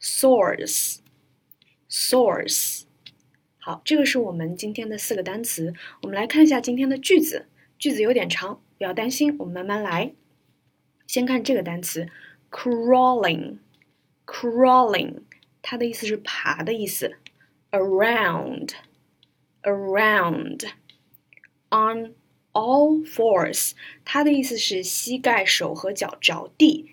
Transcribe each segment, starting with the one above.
source source，好，这个是我们今天的四个单词。我们来看一下今天的句子，句子有点长，不要担心，我们慢慢来。先看这个单词，crawling crawling，它的意思是爬的意思。around around on all fours，它的意思是膝盖、手和脚着地。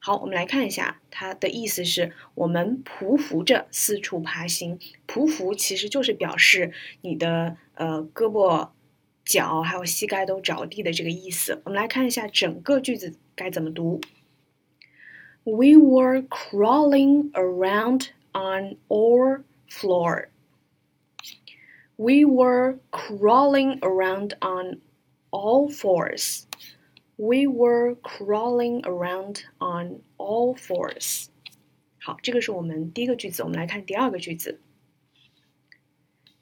好，我们来看一下，它的意思是我们匍匐着四处爬行。匍匐其实就是表示你的呃胳膊、脚还有膝盖都着地的这个意思。我们来看一下整个句子该怎么读。We were crawling around on our floor. We were crawling around on all fours. We were crawling around on all fours。好，这个是我们第一个句子。我们来看第二个句子。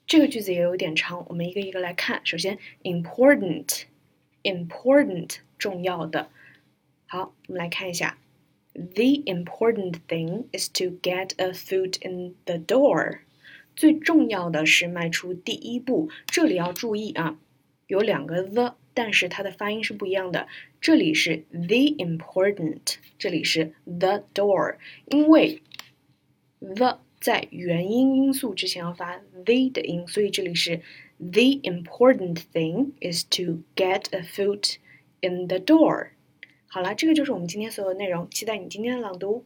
这个句子也有点长，我们一个一个来看。首先，important，important 重要的。好，我们来看一下。The important thing is to get a foot in the door。最重要的是迈出第一步。这里要注意啊， 有两个 the。但是它的发音是不一样的，这里是 the important，这里是 the door，因为 the 在元音音素之前要发 the 的音，所以这里是 the important thing is to get a foot in the door。好了，这个就是我们今天所有的内容，期待你今天的朗读。